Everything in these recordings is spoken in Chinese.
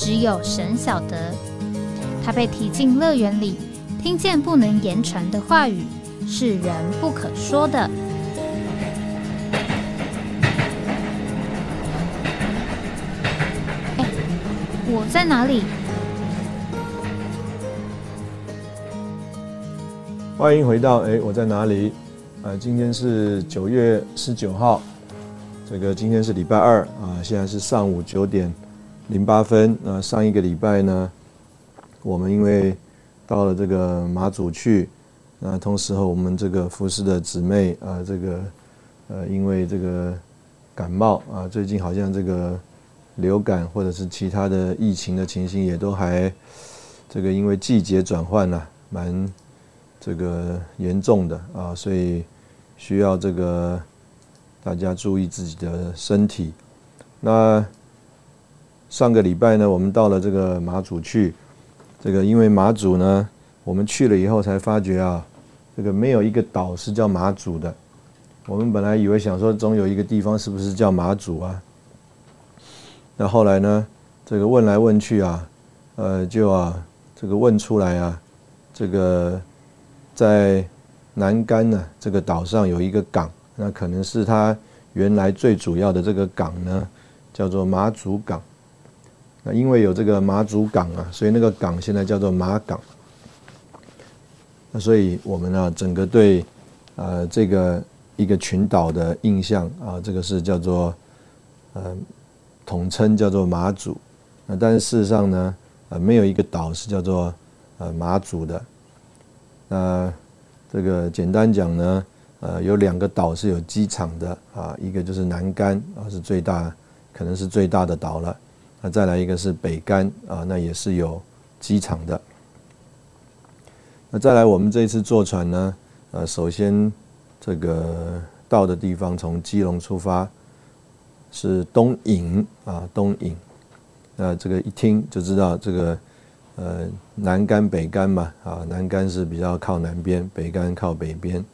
只有神晓得，他被提进乐园里，听见不能言传的话语，是人不可说的。哎，我在哪里？欢迎回到哎，我在哪里？啊，今天是九月十九号，这个今天是礼拜二啊，现在是上午九点。零八分。那上一个礼拜呢，我们因为到了这个马祖去，那同时和我们这个服侍的姊妹啊，这个呃，因为这个感冒啊，最近好像这个流感或者是其他的疫情的情形也都还这个因为季节转换呢，蛮这个严重的啊，所以需要这个大家注意自己的身体。那上个礼拜呢，我们到了这个马祖去，这个因为马祖呢，我们去了以后才发觉啊，这个没有一个岛是叫马祖的。我们本来以为想说总有一个地方是不是叫马祖啊？那后来呢，这个问来问去啊，呃，就啊，这个问出来啊，这个在南竿呢这个岛上有一个港，那可能是它原来最主要的这个港呢，叫做马祖港。那因为有这个马祖港啊，所以那个港现在叫做马港。那所以我们呢，整个对呃这个一个群岛的印象啊，这个是叫做呃统称叫做马祖。那但是事实上呢，呃没有一个岛是叫做呃马祖的。那这个简单讲呢，呃有两个岛是有机场的啊，一个就是南竿啊，是最大，可能是最大的岛了。那再来一个是北干啊，那也是有机场的。那再来，我们这一次坐船呢，呃，首先这个到的地方从基隆出发是东引啊，东引。那这个一听就知道，这个呃南干北干嘛啊，南干是比较靠南边，北干靠北边。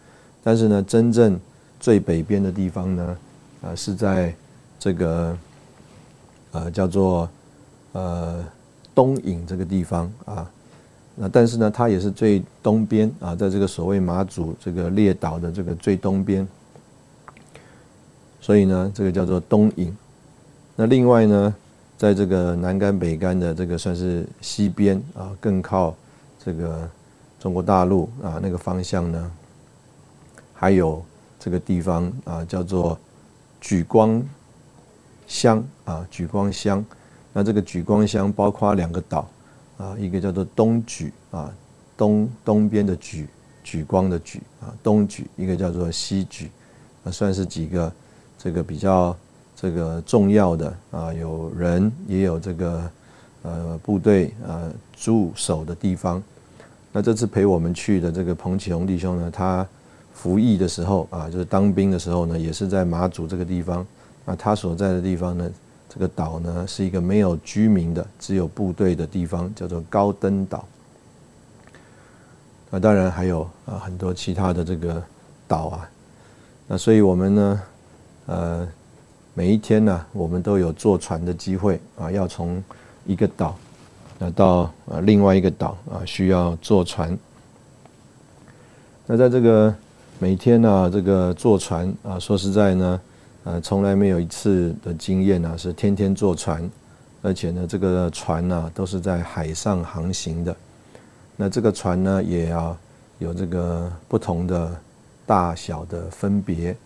但是呢，真正最北边的地方呢，啊是在这个。呃，叫做呃东引这个地方啊，那但是呢，它也是最东边啊，在这个所谓马祖这个列岛的这个最东边，所以呢，这个叫做东引。那另外呢，在这个南干北干的这个算是西边啊，更靠这个中国大陆啊那个方向呢，还有这个地方啊，叫做举光。乡啊，举光乡，那这个举光乡包括两个岛啊，一个叫做东举啊，东东边的举，举光的举啊，东举，一个叫做西举，啊，算是几个这个比较这个重要的啊，有人也有这个呃部队呃驻守的地方。那这次陪我们去的这个彭启宏弟兄呢，他服役的时候啊，就是当兵的时候呢，也是在马祖这个地方。那他所在的地方呢？这个岛呢是一个没有居民的，只有部队的地方，叫做高登岛。那当然还有啊很多其他的这个岛啊。那所以我们呢，呃，每一天呢，我们都有坐船的机会啊，要从一个岛那到呃另外一个岛啊，需要坐船。那在这个每天呢，这个坐船啊，说实在呢。呃，从来没有一次的经验呢，是天天坐船，而且呢，这个船呢都是在海上航行的。那这个船呢，也要有这个不同的大小的分别。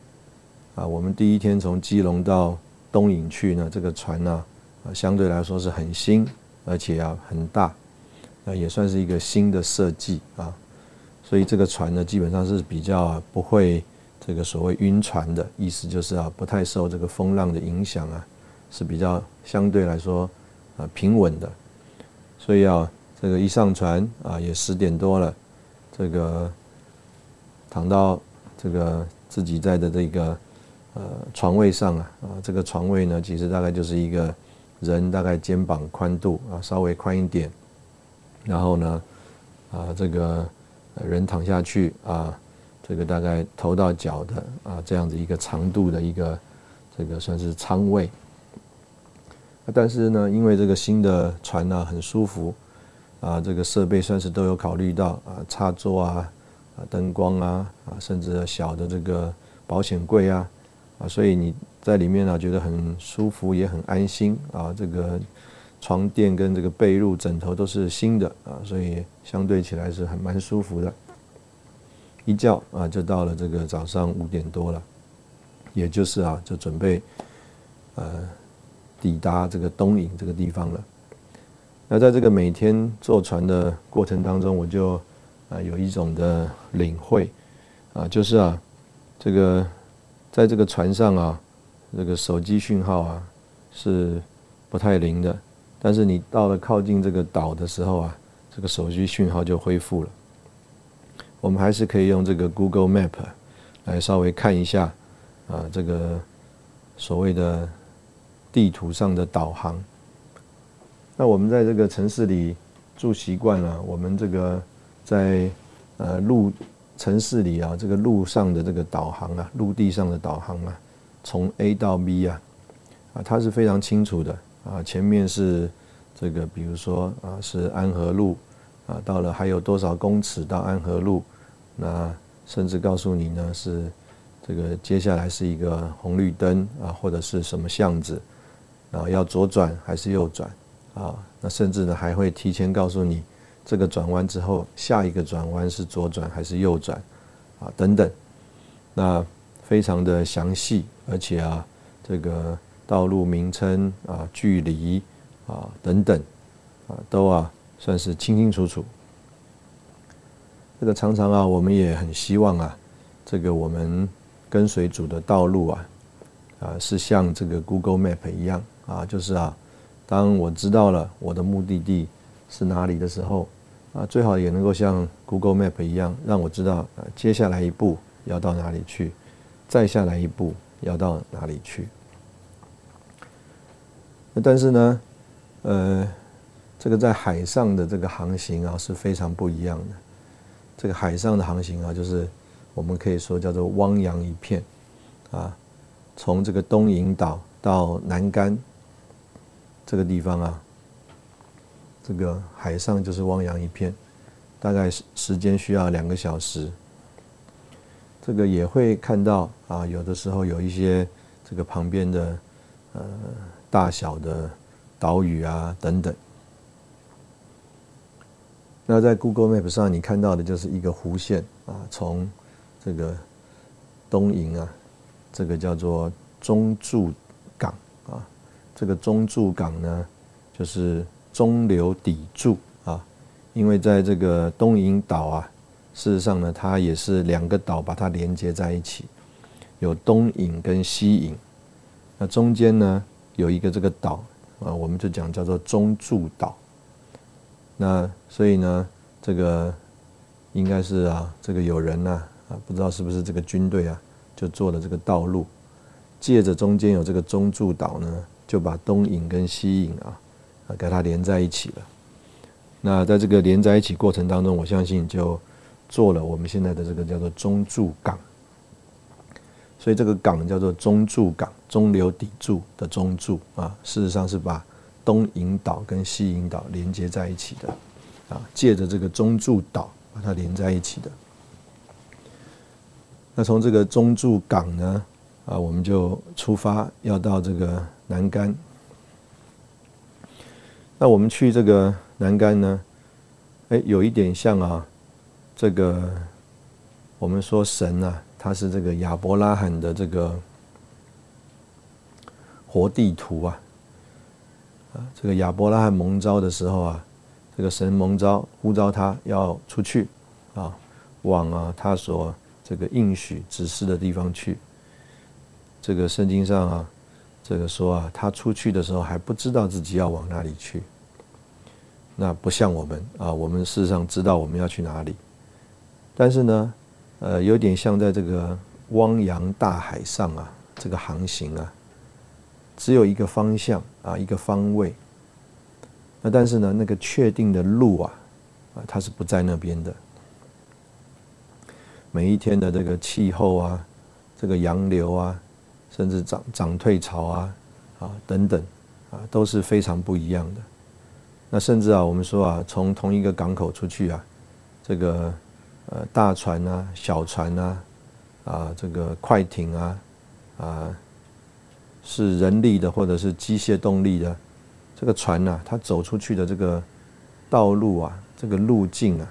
啊，我们第一天从基隆到东引去呢，这个船呢，相对来说是很新，而且啊很大，那也算是一个新的设计啊。所以这个船呢，基本上是比较不会。这个所谓晕船的意思就是啊，不太受这个风浪的影响啊，是比较相对来说啊平稳的。所以啊，这个一上船啊，也十点多了，这个躺到这个自己在的这个呃床位上啊，啊，这个床位呢，其实大概就是一个人大概肩膀宽度啊，稍微宽一点，然后呢，啊，这个人躺下去啊。这个大概头到脚的啊，这样子一个长度的一个这个算是舱位。但是呢，因为这个新的船呢很舒服啊，这个设备算是都有考虑到啊，插座啊、啊灯光啊、啊甚至小的这个保险柜啊啊，所以你在里面呢觉得很舒服，也很安心啊。这个床垫跟这个被褥、枕头都是新的啊，所以相对起来是很蛮舒服的。一觉啊，就到了这个早上五点多了，也就是啊，就准备呃抵达这个东引这个地方了。那在这个每天坐船的过程当中，我就啊有一种的领会啊，就是啊，这个在这个船上啊，这个手机讯号啊是不太灵的，但是你到了靠近这个岛的时候啊，这个手机讯号就恢复了。我们还是可以用这个 Google Map 来稍微看一下啊，这个所谓的地图上的导航。那我们在这个城市里住习惯了，我们这个在呃路城市里啊，这个路上的这个导航啊，陆地上的导航啊，从 A 到 B 啊，啊，它是非常清楚的啊。前面是这个，比如说啊，是安和路。啊，到了还有多少公尺到安和路？那甚至告诉你呢，是这个接下来是一个红绿灯啊，或者是什么巷子啊，要左转还是右转啊？那甚至呢还会提前告诉你，这个转弯之后下一个转弯是左转还是右转啊？等等，那非常的详细，而且啊，这个道路名称啊、距离啊等等啊都啊。算是清清楚楚。这个常常啊，我们也很希望啊，这个我们跟随主的道路啊，啊，是像这个 Google Map 一样啊，就是啊，当我知道了我的目的地是哪里的时候啊，最好也能够像 Google Map 一样，让我知道啊，接下来一步要到哪里去，再下来一步要到哪里去。但是呢，呃。这个在海上的这个航行啊是非常不一样的。这个海上的航行啊，就是我们可以说叫做汪洋一片啊。从这个东引岛到南竿这个地方啊，这个海上就是汪洋一片，大概时时间需要两个小时。这个也会看到啊，有的时候有一些这个旁边的呃大小的岛屿啊等等。那在 Google Map 上，你看到的就是一个弧线啊，从这个东营啊，这个叫做中柱港啊，这个中柱港呢，就是中流砥柱啊，因为在这个东营岛啊，事实上呢，它也是两个岛把它连接在一起，有东引跟西引，那中间呢有一个这个岛啊，我们就讲叫做中柱岛。那所以呢，这个应该是啊，这个有人呐啊，不知道是不是这个军队啊，就做了这个道路，借着中间有这个中柱岛呢，就把东引跟西引啊啊给它连在一起了。那在这个连在一起过程当中，我相信就做了我们现在的这个叫做中柱港。所以这个港叫做中柱港，中流砥柱的中柱啊，事实上是把。东引岛跟西引岛连接在一起的，啊，借着这个中柱岛把它连在一起的。那从这个中柱港呢，啊，我们就出发要到这个南竿。那我们去这个南竿呢，哎，有一点像啊，这个我们说神啊，他是这个亚伯拉罕的这个活地图啊。这个亚伯拉罕蒙召的时候啊，这个神蒙召呼召他要出去，啊，往啊他所这个应许指示的地方去。这个圣经上啊，这个说啊，他出去的时候还不知道自己要往哪里去。那不像我们啊，我们事实上知道我们要去哪里，但是呢，呃，有点像在这个汪洋大海上啊，这个航行啊，只有一个方向啊，一个方位。那但是呢，那个确定的路啊，啊，它是不在那边的。每一天的这个气候啊，这个洋流啊，甚至涨涨退潮啊，啊等等，啊都是非常不一样的。那甚至啊，我们说啊，从同一个港口出去啊，这个呃大船啊、小船啊，啊这个快艇啊，啊是人力的或者是机械动力的。这个船呐，它走出去的这个道路啊，这个路径啊，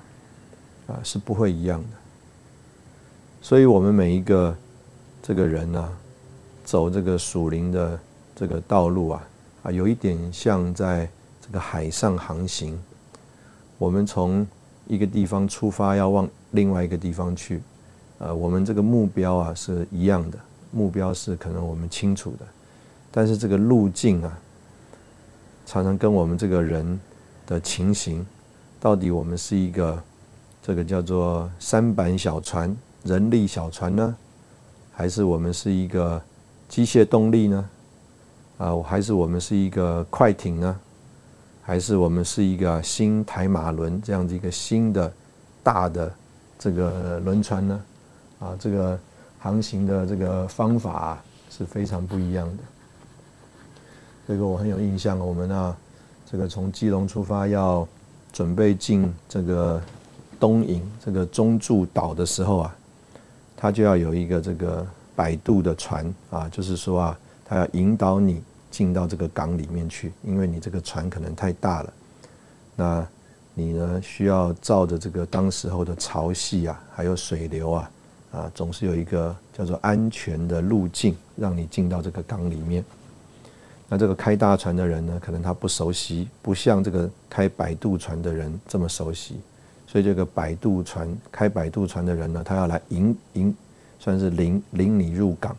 啊是不会一样的。所以，我们每一个这个人呐，走这个属灵的这个道路啊，啊，有一点像在这个海上航行。我们从一个地方出发，要往另外一个地方去，呃，我们这个目标啊是一样的，目标是可能我们清楚的，但是这个路径啊。常常跟我们这个人的情形，到底我们是一个这个叫做三板小船、人力小船呢，还是我们是一个机械动力呢？啊，还是我们是一个快艇呢？还是我们是一个新台马轮这样子一个新的大的这个轮船呢？啊，这个航行的这个方法是非常不一样的。这个我很有印象，我们啊，这个从基隆出发要准备进这个东营这个中柱岛的时候啊，他就要有一个这个摆渡的船啊，就是说啊，他要引导你进到这个港里面去，因为你这个船可能太大了，那你呢需要照着这个当时候的潮汐啊，还有水流啊，啊，总是有一个叫做安全的路径，让你进到这个港里面。那这个开大船的人呢，可能他不熟悉，不像这个开摆渡船的人这么熟悉，所以这个摆渡船开摆渡船的人呢，他要来引引，算是领领你入港。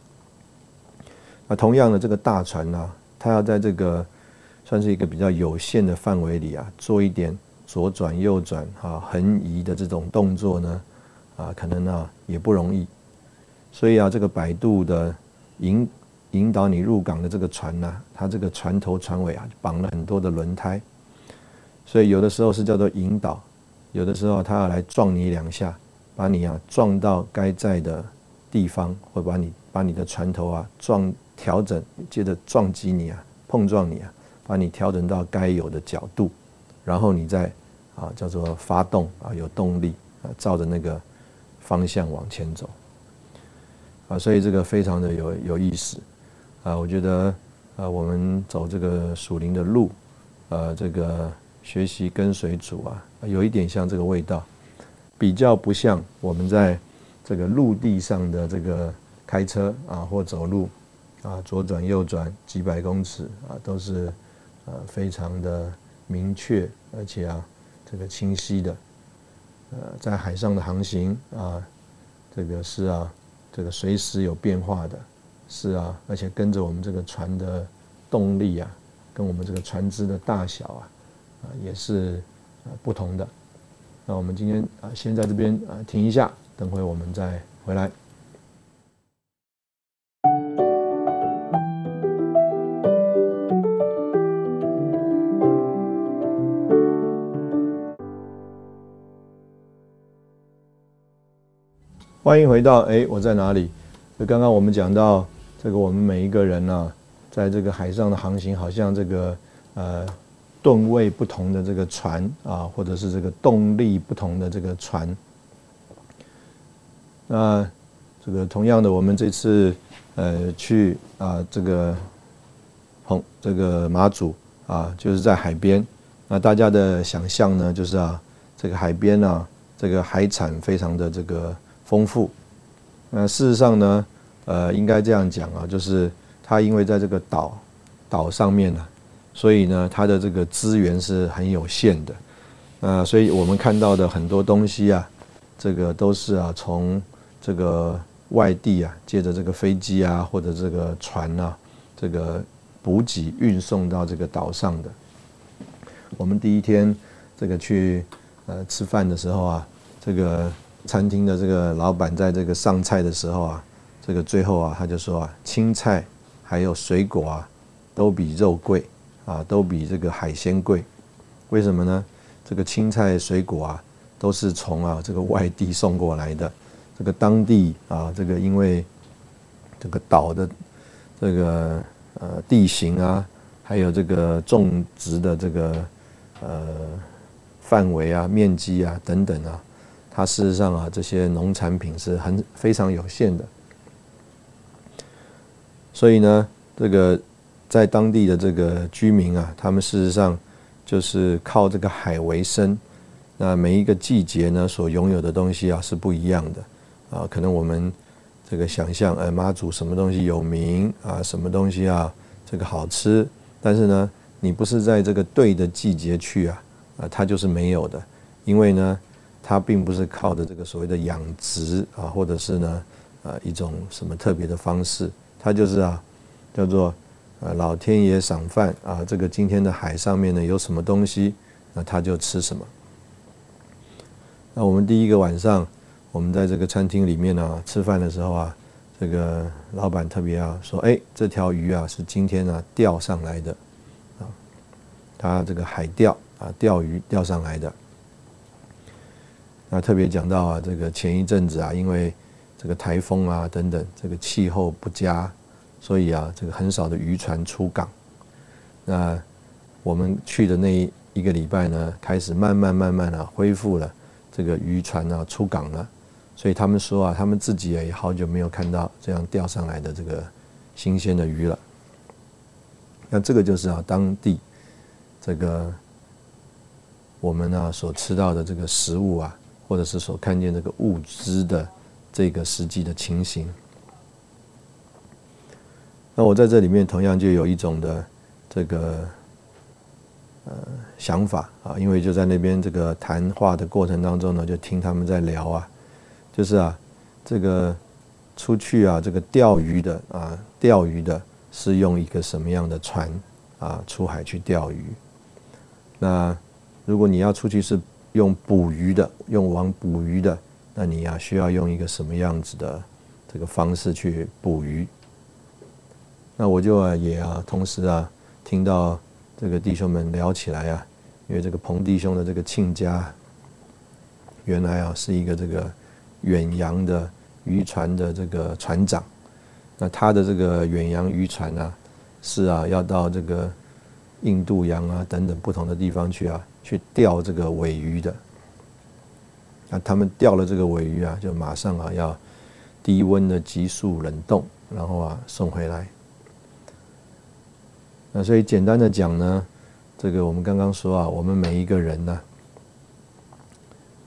那同样的这个大船呢，他要在这个算是一个比较有限的范围里啊，做一点左转右转啊横移的这种动作呢，啊可能呢也不容易，所以啊这个摆渡的引。引导你入港的这个船呢，它这个船头船尾啊绑了很多的轮胎，所以有的时候是叫做引导，有的时候它要来撞你两下，把你啊撞到该在的地方，或把你把你的船头啊撞调整，接着撞击你啊碰撞你啊，把你调整到该有的角度，然后你再啊叫做发动啊有动力啊照着那个方向往前走，啊所以这个非常的有有意思。啊，我觉得，啊，我们走这个属灵的路，呃，这个学习跟随主啊，有一点像这个味道，比较不像我们在这个陆地上的这个开车啊或走路啊，左转右转几百公尺啊，都是呃非常的明确，而且啊这个清晰的，呃，在海上的航行啊，这个是啊，这个随时有变化的。是啊，而且跟着我们这个船的动力啊，跟我们这个船只的大小啊，啊也是不同的。那我们今天啊先在这边啊停一下，等会我们再回来。欢迎回到哎，我在哪里？就刚刚我们讲到。这个我们每一个人呢，在这个海上的航行，好像这个呃吨位不同的这个船啊，或者是这个动力不同的这个船。那这个同样的，我们这次呃去啊这个红这个马祖啊，就是在海边。那大家的想象呢，就是啊这个海边呢，这个海产非常的这个丰富。那事实上呢？呃，应该这样讲啊，就是它因为在这个岛岛上面呢，所以呢，它的这个资源是很有限的，呃，所以我们看到的很多东西啊，这个都是啊，从这个外地啊，借着这个飞机啊，或者这个船啊，这个补给运送到这个岛上的。我们第一天这个去呃吃饭的时候啊，这个餐厅的这个老板在这个上菜的时候啊，这个最后啊他就说啊，青菜还有水果啊，都比肉贵啊，都比这个海鲜贵。为什么呢？这个青菜水果啊，都是从啊这个外地送过来的。这个当地啊，这个因为这个岛的这个呃地形啊，还有这个种植的这个呃范围啊、面积啊等等啊，它事实上啊，这些农产品是很非常有限的。所以呢，这个在当地的这个居民啊，他们事实上就是靠这个海为生。那每一个季节呢，所拥有的东西啊是不一样的。啊，可能我们这个想象，呃，妈祖什么东西有名啊，什么东西啊，这个好吃，但是呢，你不是在这个对的季节去啊，啊，它就是没有的，因为呢，它并不是靠的这个所谓的养殖啊，或者是呢，呃，一种什么特别的方式，它就是啊，叫做呃老天爷赏饭啊，这个今天的海上面呢有什么东西，那他就吃什么。那我们第一个晚上。我们在这个餐厅里面呢，吃饭的时候啊，这个老板特别啊说：“哎，这条鱼啊是今天呢钓上来的，啊，他这个海钓啊钓鱼钓上来的。”那特别讲到啊，这个前一阵子啊，因为这个台风啊等等，这个气候不佳，所以啊，这个很少的渔船出港。那我们去的那一个礼拜呢，开始慢慢慢慢的恢复了这个渔船啊出港了。所以他们说啊，他们自己也好久没有看到这样钓上来的这个新鲜的鱼了。那这个就是啊，当地这个我们呢所吃到的这个食物啊，或者是所看见这个物资的这个实际的情形。那我在这里面同样就有一种的这个呃想法啊，因为就在那边这个谈话的过程当中呢，就听他们在聊啊。就是啊，这个出去啊，这个钓鱼的啊，钓鱼的是用一个什么样的船啊出海去钓鱼？那如果你要出去是用捕鱼的，用网捕鱼的，那你呀需要用一个什么样子的这个方式去捕鱼？那我就啊也啊同时啊听到这个弟兄们聊起来啊，因为这个彭弟兄的这个亲家原来啊是一个这个。远洋的渔船的这个船长，那他的这个远洋渔船啊，是啊，要到这个印度洋啊等等不同的地方去啊，去钓这个尾鱼的。那他们钓了这个尾鱼啊，就马上啊要低温的急速冷冻，然后啊送回来。那所以简单的讲呢，这个我们刚刚说啊，我们每一个人呢。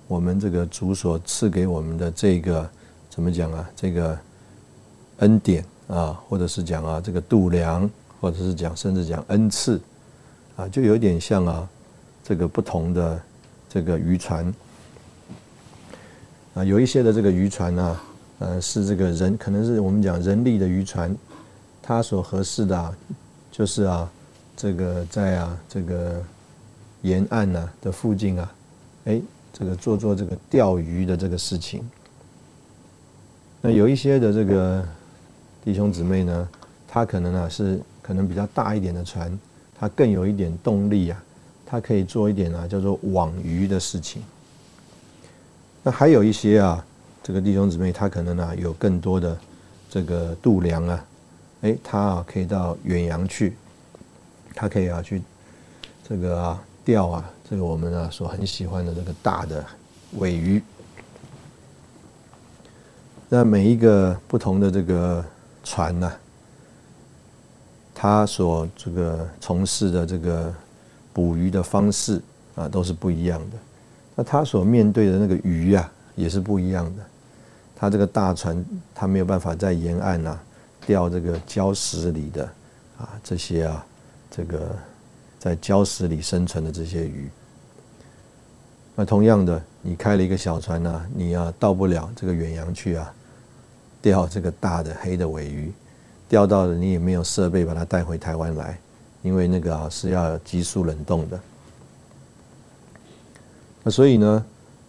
我们这个主所赐给我们的这个怎么讲啊？这个恩典啊，或者是讲啊这个度量，或者是讲甚至讲恩赐啊，就有点像啊这个不同的这个渔船啊，有一些的这个渔船呢，呃，是这个人可能是我们讲人力的渔船，它所合适的啊，就是啊这个在啊这个沿岸呢的附近啊，哎。这个做做这个钓鱼的这个事情，那有一些的这个弟兄姊妹呢，他可能啊是可能比较大一点的船，他更有一点动力啊，他可以做一点啊叫做网鱼的事情。那还有一些啊，这个弟兄姊妹他可能啊有更多的这个度量啊，哎，他啊可以到远洋去，他可以啊去这个啊钓啊。这个我们啊所很喜欢的这个大的尾鱼，那每一个不同的这个船呢，它所这个从事的这个捕鱼的方式啊都是不一样的。那他所面对的那个鱼啊也是不一样的。他这个大船他没有办法在沿岸啊钓这个礁石里的啊这些啊这个在礁石里生存的这些鱼。那同样的，你开了一个小船呢，你啊到不了这个远洋去啊，钓这个大的黑的尾鱼，钓到了你也没有设备把它带回台湾来，因为那个啊是要急速冷冻的。那所以呢，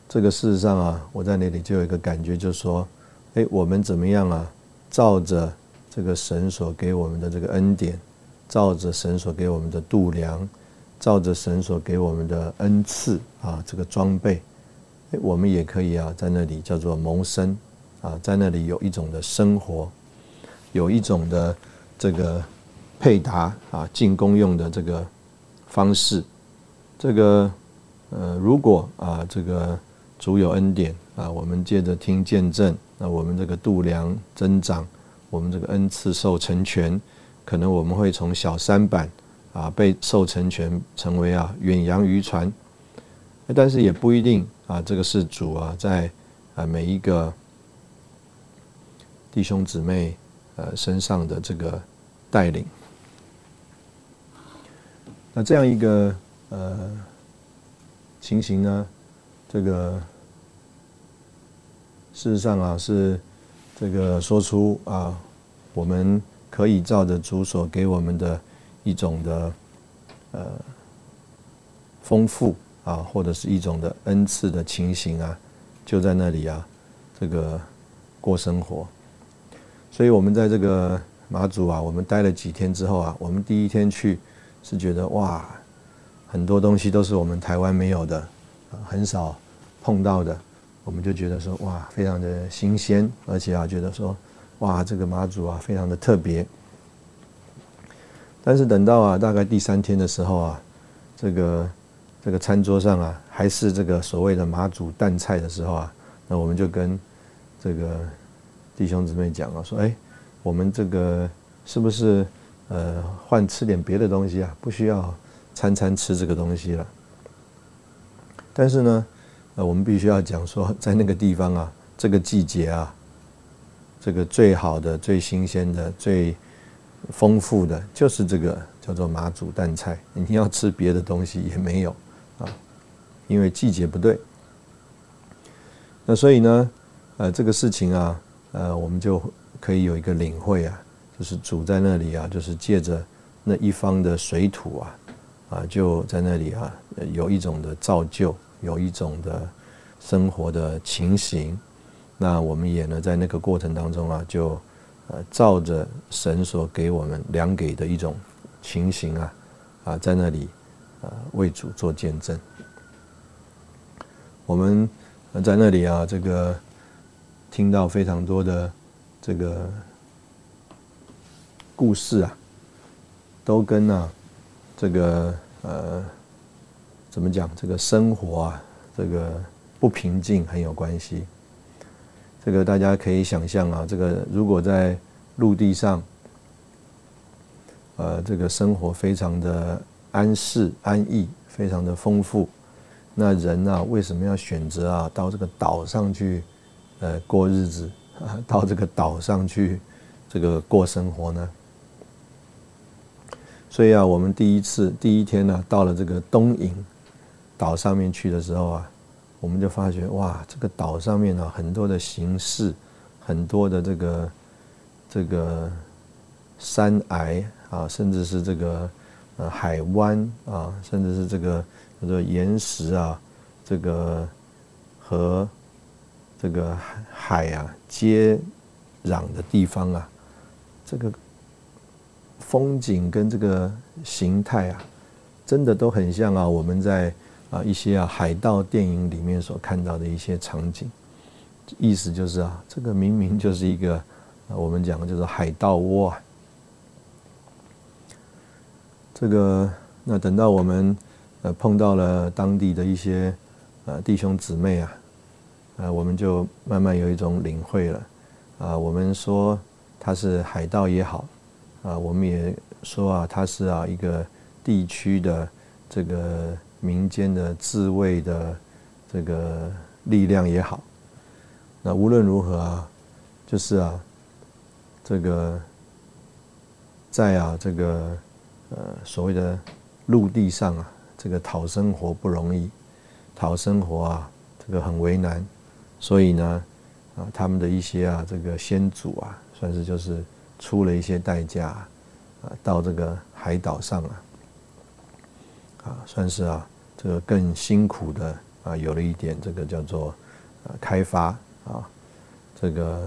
这个事实上啊，我在那里就有一个感觉，就是说，哎，我们怎么样啊？照着这个神所给我们的这个恩典，照着神所给我们的度量，照着神所给我们的恩赐啊，这个装备，哎，我们也可以啊，在那里叫做谋生啊，在那里有一种的生活，有一种的这个配搭啊，进攻用的这个方式，这个呃，如果啊，这个主有恩典啊，我们借着听见证。那我们这个度量增长，我们这个恩赐受成全，可能我们会从小三板啊被受成全，成为啊远洋渔船，但是也不一定啊，这个是主啊在啊每一个弟兄姊妹呃身上的这个带领。那这样一个呃情形呢，这个。事实上啊，是这个说出啊，我们可以照着主所给我们的一种的呃丰富啊，或者是一种的恩赐的情形啊，就在那里啊，这个过生活。所以，我们在这个马祖啊，我们待了几天之后啊，我们第一天去是觉得哇，很多东西都是我们台湾没有的，很少碰到的。我们就觉得说哇，非常的新鲜，而且啊，觉得说哇，这个马祖啊，非常的特别。但是等到啊，大概第三天的时候啊，这个这个餐桌上啊，还是这个所谓的马祖淡菜的时候啊，那我们就跟这个弟兄姊妹讲啊，说哎，我们这个是不是呃换吃点别的东西啊？不需要餐餐吃这个东西了。但是呢。呃，我们必须要讲说，在那个地方啊，这个季节啊，这个最好的、最新鲜的、最丰富的，就是这个叫做马祖蛋菜。你要吃别的东西也没有啊，因为季节不对。那所以呢，呃，这个事情啊，呃，我们就可以有一个领会啊，就是主在那里啊，就是借着那一方的水土啊，啊，就在那里啊，有一种的造就。有一种的生活的情形，那我们也呢，在那个过程当中啊，就呃照着神所给我们量给的一种情形啊，啊，在那里啊为主做见证。我们在那里啊，这个听到非常多的这个故事啊，都跟啊这个呃。怎么讲？这个生活啊，这个不平静很有关系。这个大家可以想象啊，这个如果在陆地上，呃，这个生活非常的安适安逸，非常的丰富，那人啊，为什么要选择啊，到这个岛上去，呃，过日子啊，到这个岛上去，这个过生活呢？所以啊，我们第一次第一天呢，到了这个东营。岛上面去的时候啊，我们就发觉哇，这个岛上面啊，很多的形式，很多的这个这个山崖啊，甚至是这个呃海湾啊，甚至是这个叫做岩石啊，这个和这个海啊接壤的地方啊，这个风景跟这个形态啊，真的都很像啊，我们在。啊，一些啊海盗电影里面所看到的一些场景，意思就是啊，这个明明就是一个，我们讲的就是海盗窝啊。这个那等到我们呃碰到了当地的一些呃弟兄姊妹啊，呃我们就慢慢有一种领会了啊。我们说他是海盗也好啊，我们也说啊他是啊一个地区的这个。民间的自卫的这个力量也好，那无论如何啊，就是啊，这个在啊这个呃所谓的陆地上啊，这个讨生活不容易，讨生活啊这个很为难，所以呢啊他们的一些啊这个先祖啊，算是就是出了一些代价啊，到这个海岛上啊，啊算是啊。这个更辛苦的啊有了一点这个叫做呃开发啊，这个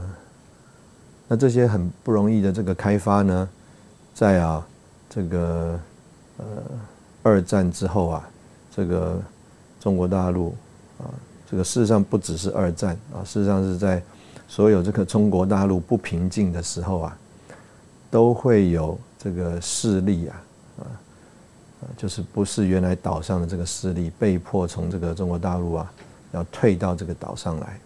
那这些很不容易的这个开发呢，在啊这个呃二战之后啊，这个中国大陆啊，这个事实上不只是二战啊，事实上是在所有这个中国大陆不平静的时候啊，都会有这个势力啊。就是不是原来岛上的这个势力被迫从这个中国大陆啊，要退到这个岛上来。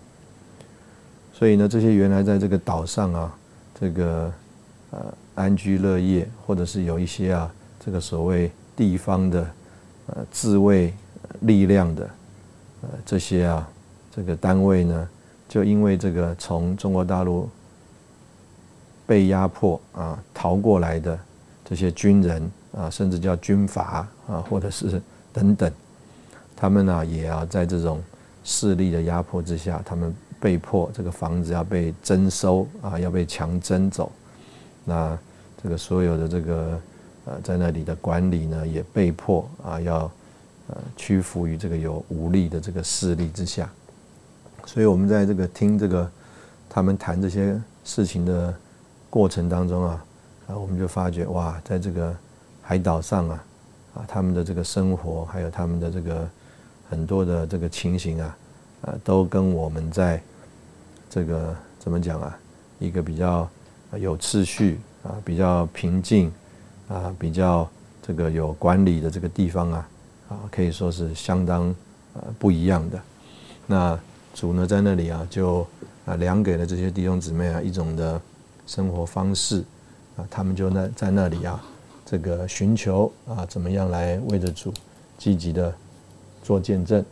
所以呢，这些原来在这个岛上啊，这个呃安居乐业，或者是有一些啊，这个所谓地方的呃自卫力量的呃这些啊这个单位呢，就因为这个从中国大陆被压迫啊逃过来的这些军人。啊，甚至叫军阀啊，或者是等等，他们呢也要在这种势力的压迫之下，他们被迫这个房子要被征收啊，要被强征走。那这个所有的这个呃在那里的管理呢，也被迫啊要呃屈服于这个有武力的这个势力之下。所以我们在这个听这个他们谈这些事情的过程当中啊，啊我们就发觉哇，在这个。海岛上啊，啊，他们的这个生活，还有他们的这个很多的这个情形啊，啊，都跟我们在这个怎么讲啊，一个比较有秩序啊，比较平静啊，比较这个有管理的这个地方啊，啊，可以说是相当呃不一样的。那主呢在那里啊，就啊量给了这些弟兄姊妹啊一种的生活方式啊，他们就那在那里啊。这个寻求啊，怎么样来为着主积极的做见证？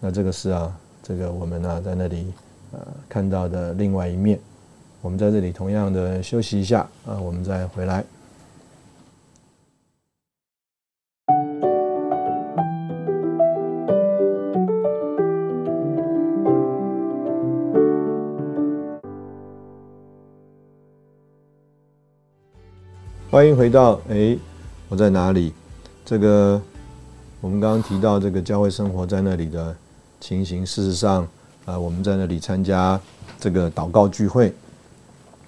那这个是啊，这个我们呢在那里呃看到的另外一面。我们在这里同样的休息一下啊，我们再回来。欢迎回到哎，我在哪里？这个我们刚刚提到这个教会生活在那里的情形。事实上，啊，我们在那里参加这个祷告聚会，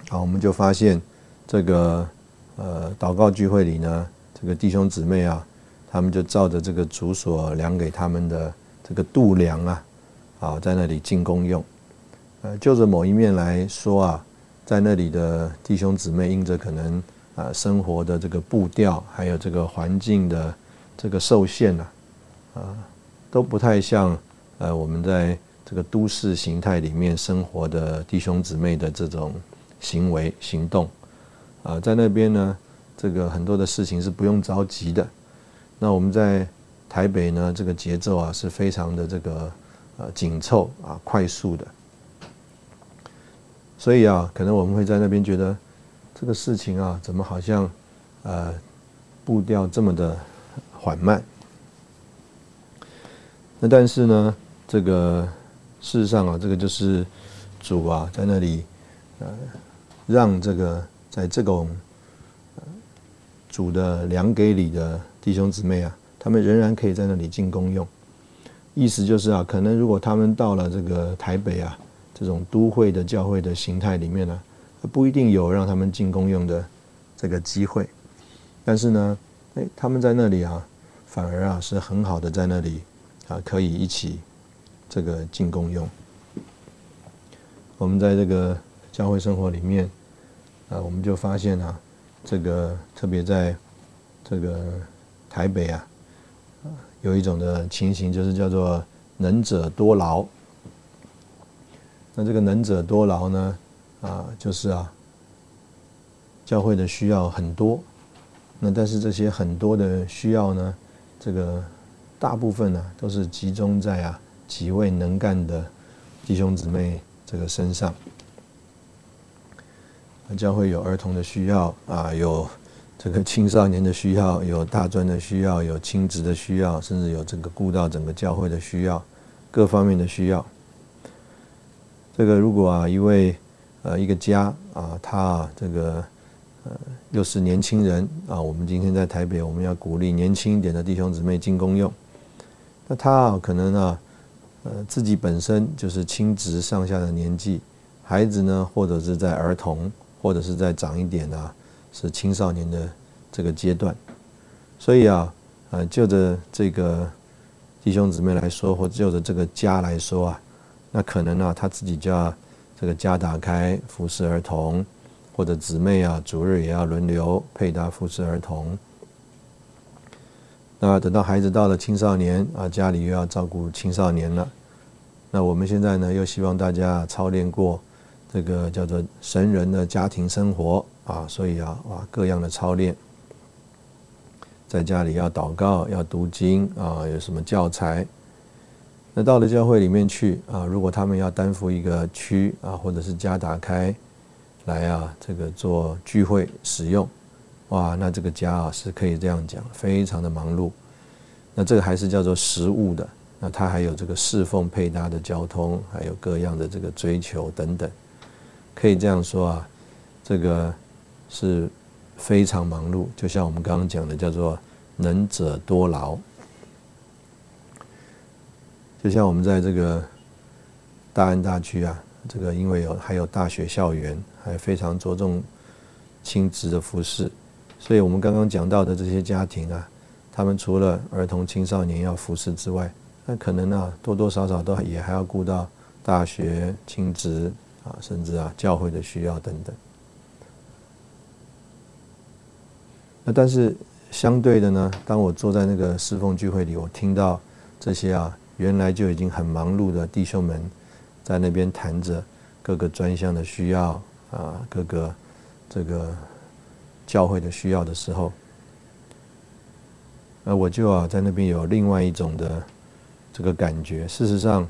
啊，我们就发现这个呃祷告聚会里呢，这个弟兄姊妹啊，他们就照着这个主所量给他们的这个度量啊，啊，在那里进功用。呃，就着某一面来说啊，在那里的弟兄姊妹因着可能。啊，生活的这个步调，还有这个环境的这个受限呢，啊，都不太像呃我们在这个都市形态里面生活的弟兄姊妹的这种行为行动，啊，在那边呢，这个很多的事情是不用着急的。那我们在台北呢，这个节奏啊是非常的这个呃紧凑啊快速的，所以啊，可能我们会在那边觉得。这个事情啊，怎么好像，呃，步调这么的缓慢？那但是呢，这个事实上啊，这个就是主啊，在那里，呃，让这个在这种主的粮给里的弟兄姊妹啊，他们仍然可以在那里进功用。意思就是啊，可能如果他们到了这个台北啊，这种都会的教会的形态里面呢。不一定有让他们进攻用的这个机会，但是呢，哎，他们在那里啊，反而啊是很好的，在那里啊可以一起这个进攻用。我们在这个教会生活里面啊，我们就发现啊，这个特别在这个台北啊，有一种的情形，就是叫做能者多劳。那这个能者多劳呢？啊，就是啊，教会的需要很多，那但是这些很多的需要呢，这个大部分呢都是集中在啊几位能干的弟兄姊妹这个身上。教会有儿童的需要啊，有这个青少年的需要，有大专的需要，有亲职的需要，甚至有这个顾到整个教会的需要，各方面的需要。这个如果啊一位。呃，一个家啊，他这个呃又是年轻人啊。我们今天在台北，我们要鼓励年轻一点的弟兄姊妹进公用。那他啊可能啊，呃自己本身就是亲职上下的年纪，孩子呢或者是在儿童，或者是在长一点啊，是青少年的这个阶段，所以啊，呃就着这个弟兄姊妹来说，或就着这个家来说啊，那可能啊他自己就要这个家打开服侍儿童。或者姊妹啊，主日也要轮流配搭服侍儿童。那等到孩子到了青少年啊，家里又要照顾青少年了。那我们现在呢，又希望大家操练过这个叫做神人的家庭生活啊，所以啊，哇，各样的操练，在家里要祷告，要读经啊，有什么教材？那到了教会里面去啊，如果他们要担负一个区啊，或者是家打开。来啊，这个做聚会使用，哇，那这个家啊是可以这样讲，非常的忙碌。那这个还是叫做实物的，那它还有这个侍奉配搭的交通，还有各样的这个追求等等，可以这样说啊，这个是非常忙碌。就像我们刚刚讲的，叫做能者多劳。就像我们在这个大安大区啊。这个因为有还有大学校园，还非常着重亲子的服饰，所以我们刚刚讲到的这些家庭啊，他们除了儿童青少年要服侍之外，那可能啊多多少少都也还要顾到大学亲子啊，甚至啊教会的需要等等。那但是相对的呢，当我坐在那个侍奉聚会里，我听到这些啊原来就已经很忙碌的弟兄们。在那边谈着各个专项的需要啊，各个这个教会的需要的时候，那我就啊在那边有另外一种的这个感觉。事实上，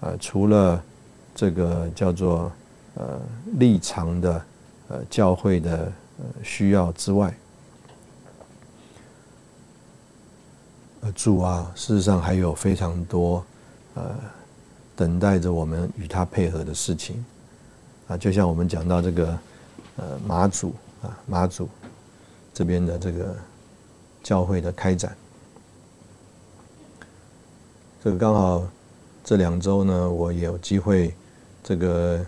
呃，除了这个叫做呃立场的呃教会的呃需要之外，呃主啊，事实上还有非常多呃。等待着我们与他配合的事情，啊，就像我们讲到这个，呃，马祖啊，马祖这边的这个教会的开展，这个刚好这两周呢，我也有机会这个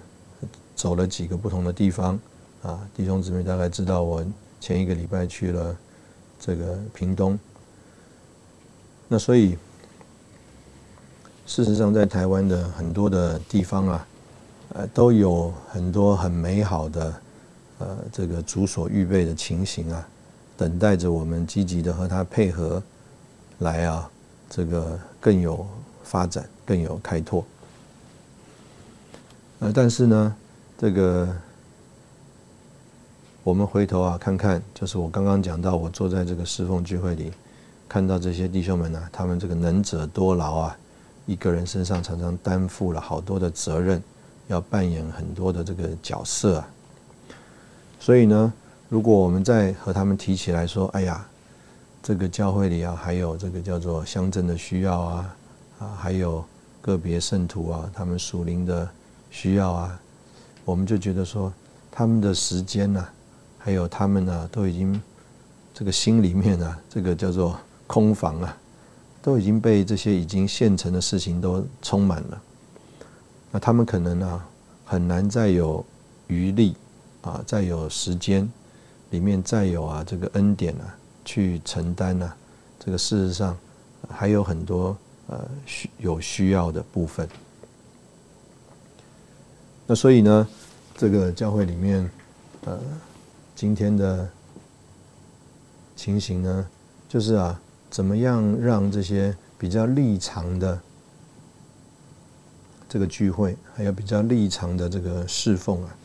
走了几个不同的地方，啊，弟兄姊妹大概知道我前一个礼拜去了这个屏东，那所以。事实上，在台湾的很多的地方啊，呃，都有很多很美好的，呃，这个主所预备的情形啊，等待着我们积极的和他配合，来啊，这个更有发展，更有开拓。呃，但是呢，这个我们回头啊看看，就是我刚刚讲到，我坐在这个侍奉聚会里，看到这些弟兄们呢，他们这个能者多劳啊。一个人身上常常担负了好多的责任，要扮演很多的这个角色啊。所以呢，如果我们在和他们提起来说：“哎呀，这个教会里啊，还有这个叫做乡镇的需要啊，啊，还有个别圣徒啊，他们属灵的需要啊，我们就觉得说，他们的时间呢，还有他们呢，都已经这个心里面呢，这个叫做空房啊。”都已经被这些已经现成的事情都充满了，那他们可能啊很难再有余力啊，再有时间里面再有啊这个恩典啊去承担啊，这个事实上还有很多呃需有需要的部分。那所以呢，这个教会里面呃今天的情形呢，就是啊。怎么样让这些比较立场的这个聚会，还有比较立场的这个侍奉啊，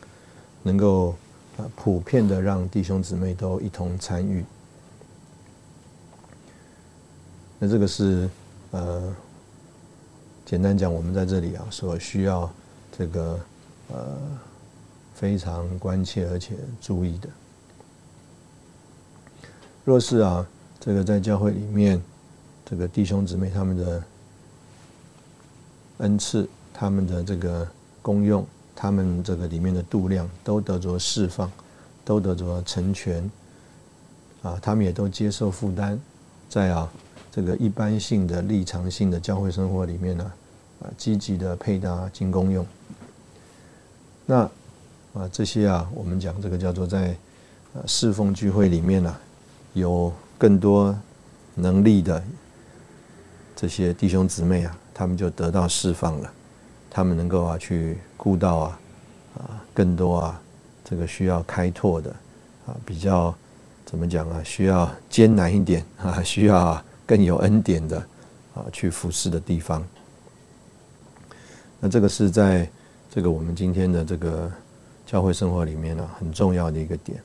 能够啊普遍的让弟兄姊妹都一同参与？那这个是呃，简单讲，我们在这里啊所需要这个呃非常关切而且注意的。若是啊。这个在教会里面，这个弟兄姊妹他们的恩赐、他们的这个功用、他们这个里面的度量，都得着释放，都得着成全，啊，他们也都接受负担，在啊这个一般性的立场性的教会生活里面呢，啊，积极的配搭进功用。那啊，这些啊，我们讲这个叫做在呃侍奉聚会里面呢，有更多能力的这些弟兄姊妹啊，他们就得到释放了，他们能够啊去顾到啊啊更多啊这个需要开拓的啊比较怎么讲啊需要艰难一点 啊需要啊更有恩典的啊去服侍的地方。那这个是在。这个我们今天的这个教会生活里面呢，很重要的一个点。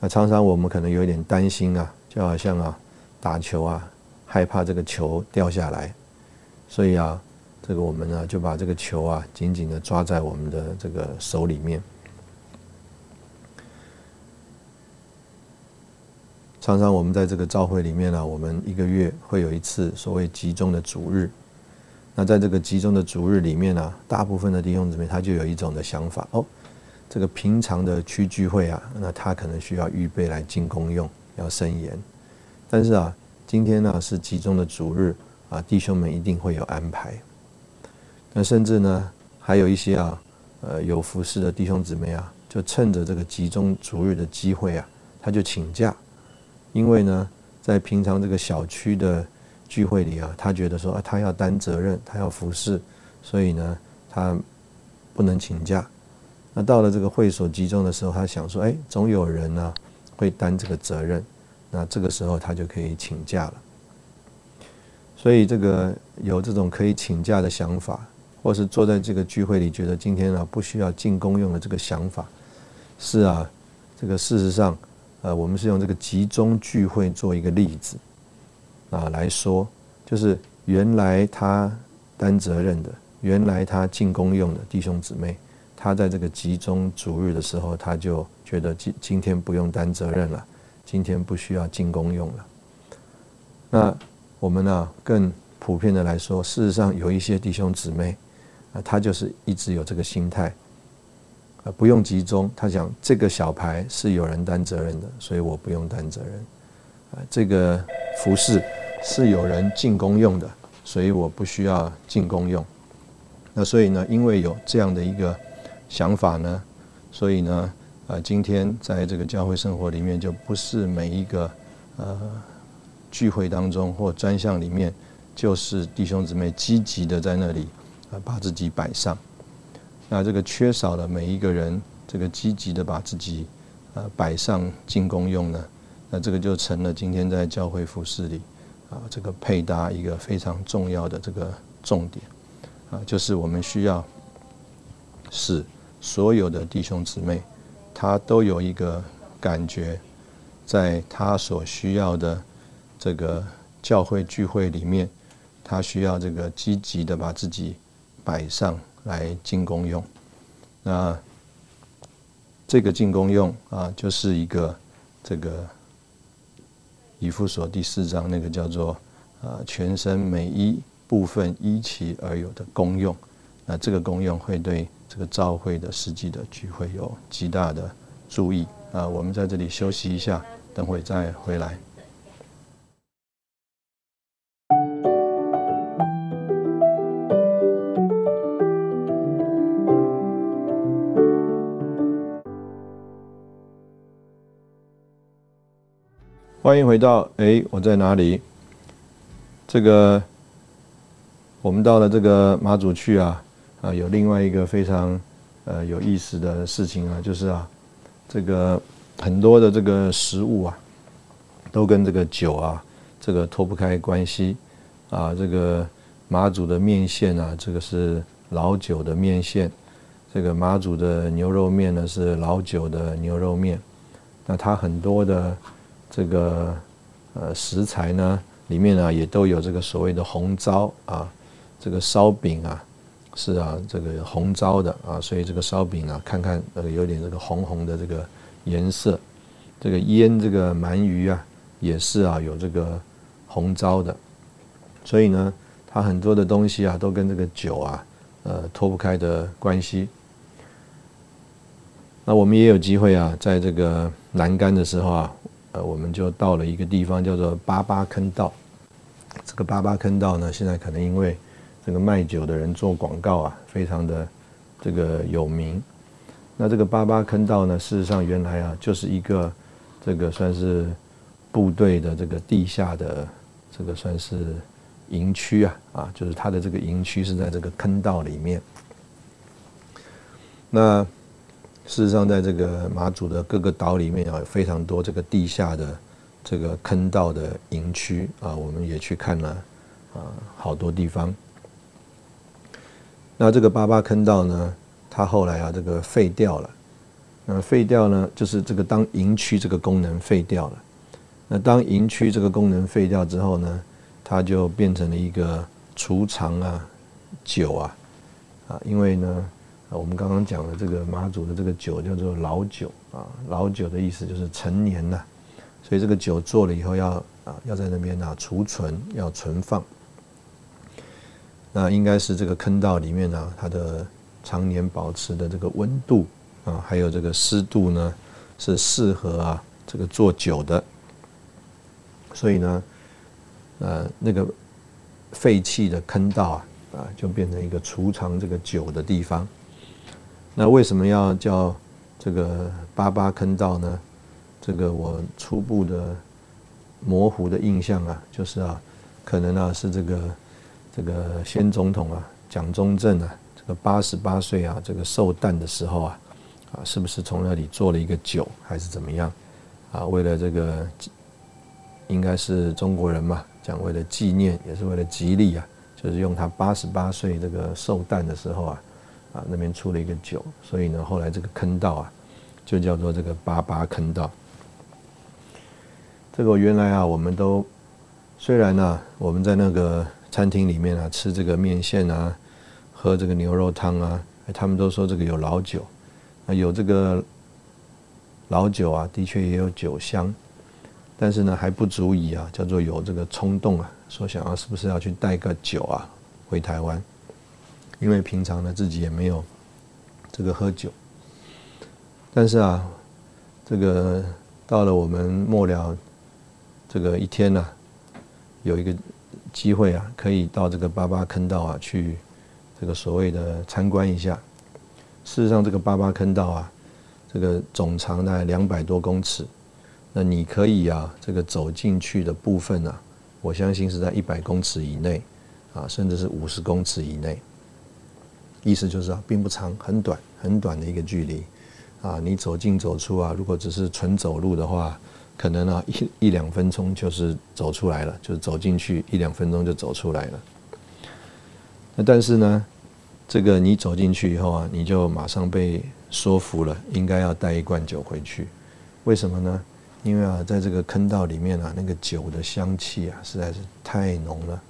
那常常我们可能有一点担心啊，就好像啊打球啊，害怕这个球掉下来，所以啊，这个我们呢就把这个球啊紧紧的抓在我们的这个手里面。常常我们在这个教会里面呢，我们一个月会有一次所谓集中的主日。那在这个集中的主日里面呢，大部分的弟兄姊妹他就有一种的想法哦，这个平常的区聚会啊，那他可能需要预备来进公用，要圣言。但是啊，今天呢是集中的主日啊，弟兄们一定会有安排。那甚至呢，还有一些啊，呃，有服侍的弟兄姊妹啊，就趁着这个集中主日的机会啊，他就请假，因为呢，在平常这个小区的。聚会里啊，他觉得说啊，他要担责任，他要服侍，所以呢，他不能请假。那到了这个会所集中的时候，他想说，哎，总有人呢会担这个责任，那这个时候他就可以请假了。所以这个有这种可以请假的想法，或是坐在这个聚会里觉得今天啊不需要进公用的这个想法，是啊，这个事实上，呃，我们是用这个集中聚会做一个例子。啊，来说，就是原来他担责任的，原来他进公用的弟兄姊妹，他在这个集中主日的时候，他就觉得今今天不用担责任了，今天不需要进公用了。那我们呢，更普遍的来说，事实上有一些弟兄姊妹啊，他就是一直有这个心态，啊，不用集中，他讲这个小牌是有人担责任的，所以我不用担责任，啊，这个服饰。是有人进攻用的，所以我不需要进攻用。那所以呢，因为有这样的一个想法呢，所以呢，呃，今天在这个教会生活里面，就不是每一个呃聚会当中或专项里面，就是弟兄姊妹积极的在那里啊把自己摆上。那这个缺少了每一个人这个积极的把自己呃摆上进攻用呢，那这个就成了今天在教会服饰里。啊，这个配搭一个非常重要的这个重点啊，就是我们需要使所有的弟兄姊妹，他都有一个感觉，在他所需要的这个教会聚会里面，他需要这个积极的把自己摆上来进攻用。那这个进攻用啊，就是一个这个。以弗所第四章那个叫做啊，全身每一部分依其而有的功用，那这个功用会对这个召会的实际的聚会有极大的注意啊。我们在这里休息一下，等会再回来。欢迎回到哎，我在哪里？这个我们到了这个马祖去啊啊，有另外一个非常呃有意思的事情啊，就是啊，这个很多的这个食物啊，都跟这个酒啊这个脱不开关系啊。这个马祖的面线啊，这个是老酒的面线；这个马祖的牛肉面呢，是老酒的牛肉面。那它很多的。这个呃食材呢，里面呢也都有这个所谓的红糟啊，这个烧饼啊，是啊，这个红糟的啊，所以这个烧饼啊，看看呃有点这个红红的这个颜色，这个腌这个鳗鱼啊，也是啊有这个红糟的，所以呢，它很多的东西啊，都跟这个酒啊，呃脱不开的关系。那我们也有机会啊，在这个栏杆的时候啊。呃，我们就到了一个地方，叫做八八坑道。这个八八坑道呢，现在可能因为这个卖酒的人做广告啊，非常的这个有名。那这个八八坑道呢，事实上原来啊，就是一个这个算是部队的这个地下的这个算是营区啊，啊，就是它的这个营区是在这个坑道里面。那事实上，在这个马祖的各个岛里面啊，有非常多这个地下的这个坑道的营区啊，我们也去看了啊，好多地方。那这个八八坑道呢，它后来啊，这个废掉了。那废掉呢，就是这个当营区这个功能废掉了。那当营区这个功能废掉之后呢，它就变成了一个储藏啊酒啊啊，因为呢。我们刚刚讲的这个马祖的这个酒叫做老酒啊，老酒的意思就是陈年呐，所以这个酒做了以后要啊要在那边啊储存，要存放。那应该是这个坑道里面呢，它的常年保持的这个温度啊，还有这个湿度呢，是适合啊这个做酒的。所以呢，呃，那个废弃的坑道啊啊，就变成一个储藏这个酒的地方。那为什么要叫这个八八坑道呢？这个我初步的模糊的印象啊，就是啊，可能啊是这个这个先总统啊蒋中正啊，这个八十八岁啊这个寿诞的时候啊，啊是不是从那里做了一个酒，还是怎么样？啊，为了这个应该是中国人嘛，讲为了纪念，也是为了吉利啊，就是用他八十八岁这个寿诞的时候啊。啊，那边出了一个酒，所以呢，后来这个坑道啊，就叫做这个八八坑道。这个原来啊，我们都虽然呢，我们在那个餐厅里面啊吃这个面线啊，喝这个牛肉汤啊，他们都说这个有老酒，啊有这个老酒啊，的确也有酒香，但是呢还不足以啊，叫做有这个冲动啊，说想要是不是要去带个酒啊回台湾。因为平常呢自己也没有这个喝酒，但是啊，这个到了我们末了这个一天呢，有一个机会啊，可以到这个八八坑道啊去这个所谓的参观一下。事实上，这个八八坑道啊，这个总长大概两百多公尺，那你可以啊这个走进去的部分啊，我相信是在一百公尺以内啊，甚至是五十公尺以内。意思就是啊，并不长，很短，很短的一个距离，啊，你走进走出啊，如果只是纯走路的话，可能啊一一两分钟就是走出来了，就是走进去一两分钟就走出来了。那但是呢，这个你走进去以后啊，你就马上被说服了，应该要带一罐酒回去。为什么呢？因为啊，在这个坑道里面啊，那个酒的香气啊，实在是太浓了。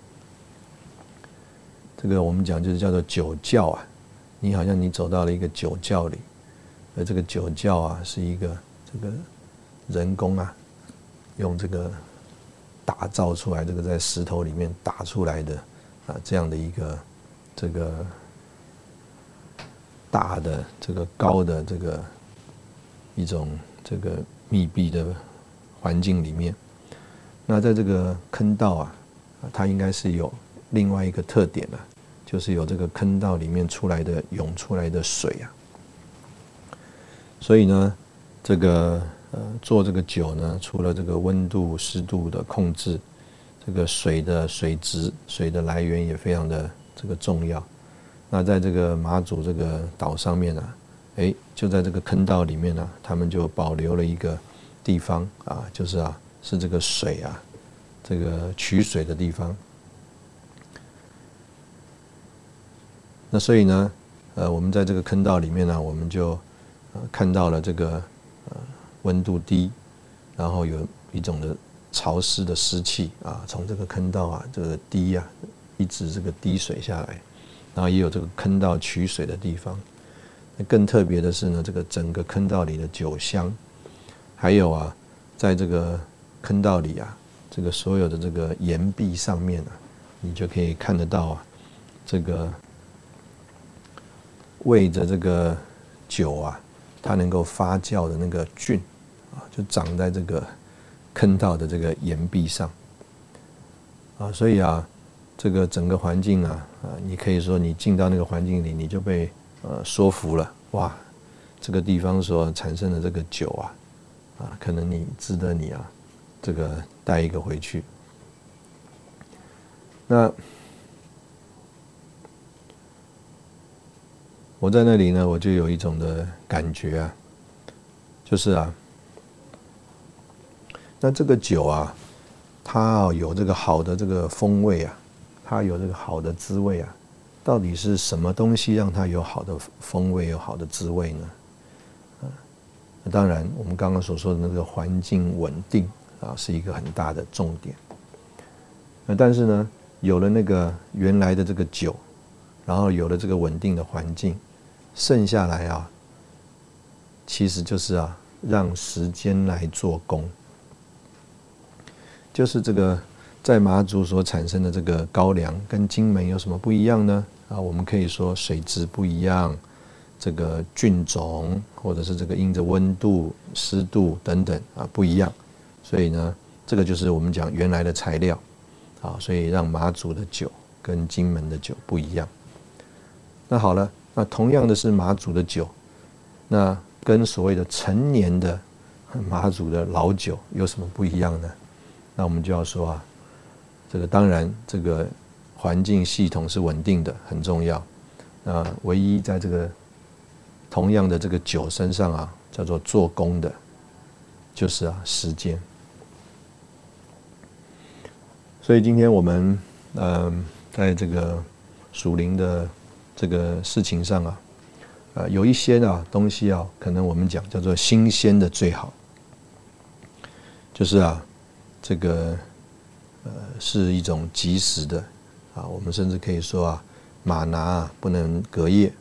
这个我们讲就是叫做酒窖啊，你好像你走到了一个酒窖里，而这个酒窖啊是一个这个人工啊用这个打造出来，这个在石头里面打出来的啊这样的一个这个大的这个高的这个一种这个密闭的环境里面，那在这个坑道啊，它应该是有。另外一个特点呢，就是有这个坑道里面出来的涌出来的水啊，所以呢，这个做这个酒呢，除了这个温度湿度的控制，这个水的水质、水的来源也非常的这个重要。那在这个马祖这个岛上面呢，哎，就在这个坑道里面呢，他们就保留了一个地方啊，就是啊，是这个水啊，这个取水的地方。那所以呢，呃，我们在这个坑道里面呢，我们就看到了这个温度低，然后有一种的潮湿的湿气啊，从这个坑道啊这个滴呀一直这个滴水下来，然后也有这个坑道取水的地方。那更特别的是呢，这个整个坑道里的酒香，还有啊，在这个坑道里啊，这个所有的这个岩壁上面啊，你就可以看得到啊，这个。喂着这个酒啊，它能够发酵的那个菌就长在这个坑道的这个岩壁上。啊，所以啊，这个整个环境啊，啊，你可以说你进到那个环境里，你就被呃说服了，哇，这个地方所产生的这个酒啊，啊，可能你值得你啊，这个带一个回去。那我在那里呢，我就有一种的感觉啊，就是啊，那这个酒啊。它有这个好的这个风味啊，它有这个好的滋味啊，到底是什么东西让它有好的风味、有好的滋味呢？啊，当然，我们刚刚所说的那个环境稳定啊，是一个很大的重点。那但是呢，有了那个原来的这个酒，然后有了这个稳定的环境，剩下来啊，其实就是啊，让时间来做工。就是这个在马祖所产生的这个高粱跟金门有什么不一样呢？啊，我们可以说水质不一样，这个菌种或者是这个因着温度、湿度等等啊不一样，所以呢，这个就是我们讲原来的材料啊，所以让马祖的酒跟金门的酒不一样。那好了，那同样的是马祖的酒，那跟所谓的陈年的马祖的老酒有什么不一样呢？那我们就要说啊，这个当然，这个环境系统是稳定的，很重要。那唯一在这个同样的这个酒身上啊，叫做做工的，就是啊时间。所以今天我们嗯，在这个属灵的这个事情上啊，呃，有一些啊东西啊，可能我们讲叫做新鲜的最好，就是啊。这个呃是一种及时的啊，我们甚至可以说啊，马拿啊不能隔夜，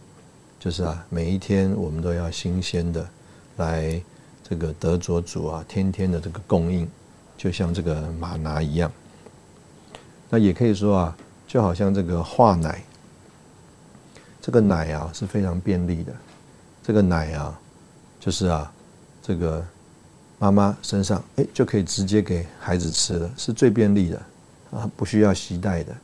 就是啊每一天我们都要新鲜的来这个得着主啊天天的这个供应，就像这个马拿一样。那也可以说啊，就好像这个化奶，这个奶啊是非常便利的，这个奶啊就是啊这个。妈妈身上，哎，就可以直接给孩子吃了，是最便利的啊，不需要携带的。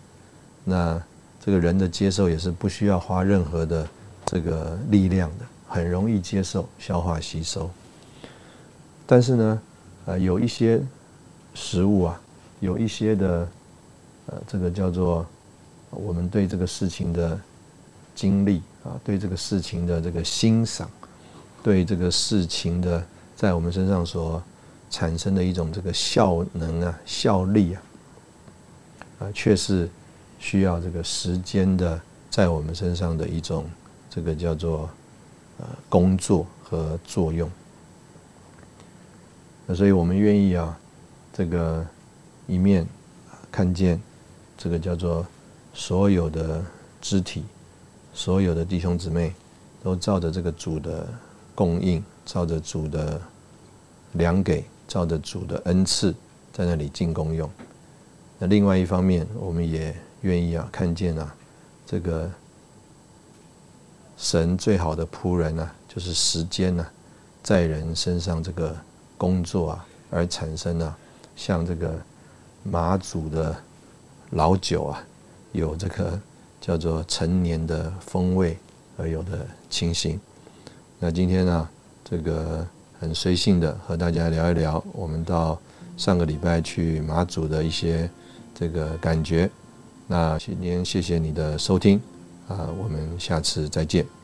那这个人的接受也是不需要花任何的这个力量的，很容易接受、消化、吸收。但是呢，呃，有一些食物啊，有一些的，呃，这个叫做我们对这个事情的经历啊，对这个事情的这个欣赏，对这个事情的。在我们身上所产生的一种这个效能啊、效力啊，啊，却是需要这个时间的，在我们身上的一种这个叫做呃工作和作用。那所以我们愿意啊，这个一面看见这个叫做所有的肢体、所有的弟兄姊妹都照着这个主的供应，照着主的。量给照着主的恩赐在那里进功用。那另外一方面，我们也愿意啊，看见啊，这个神最好的仆人啊，就是时间呢，在人身上这个工作啊，而产生啊，像这个马祖的老酒啊，有这个叫做陈年的风味而有的情形。那今天呢，这个。很随性的和大家聊一聊，我们到上个礼拜去马祖的一些这个感觉。那今天谢谢你的收听，啊，我们下次再见。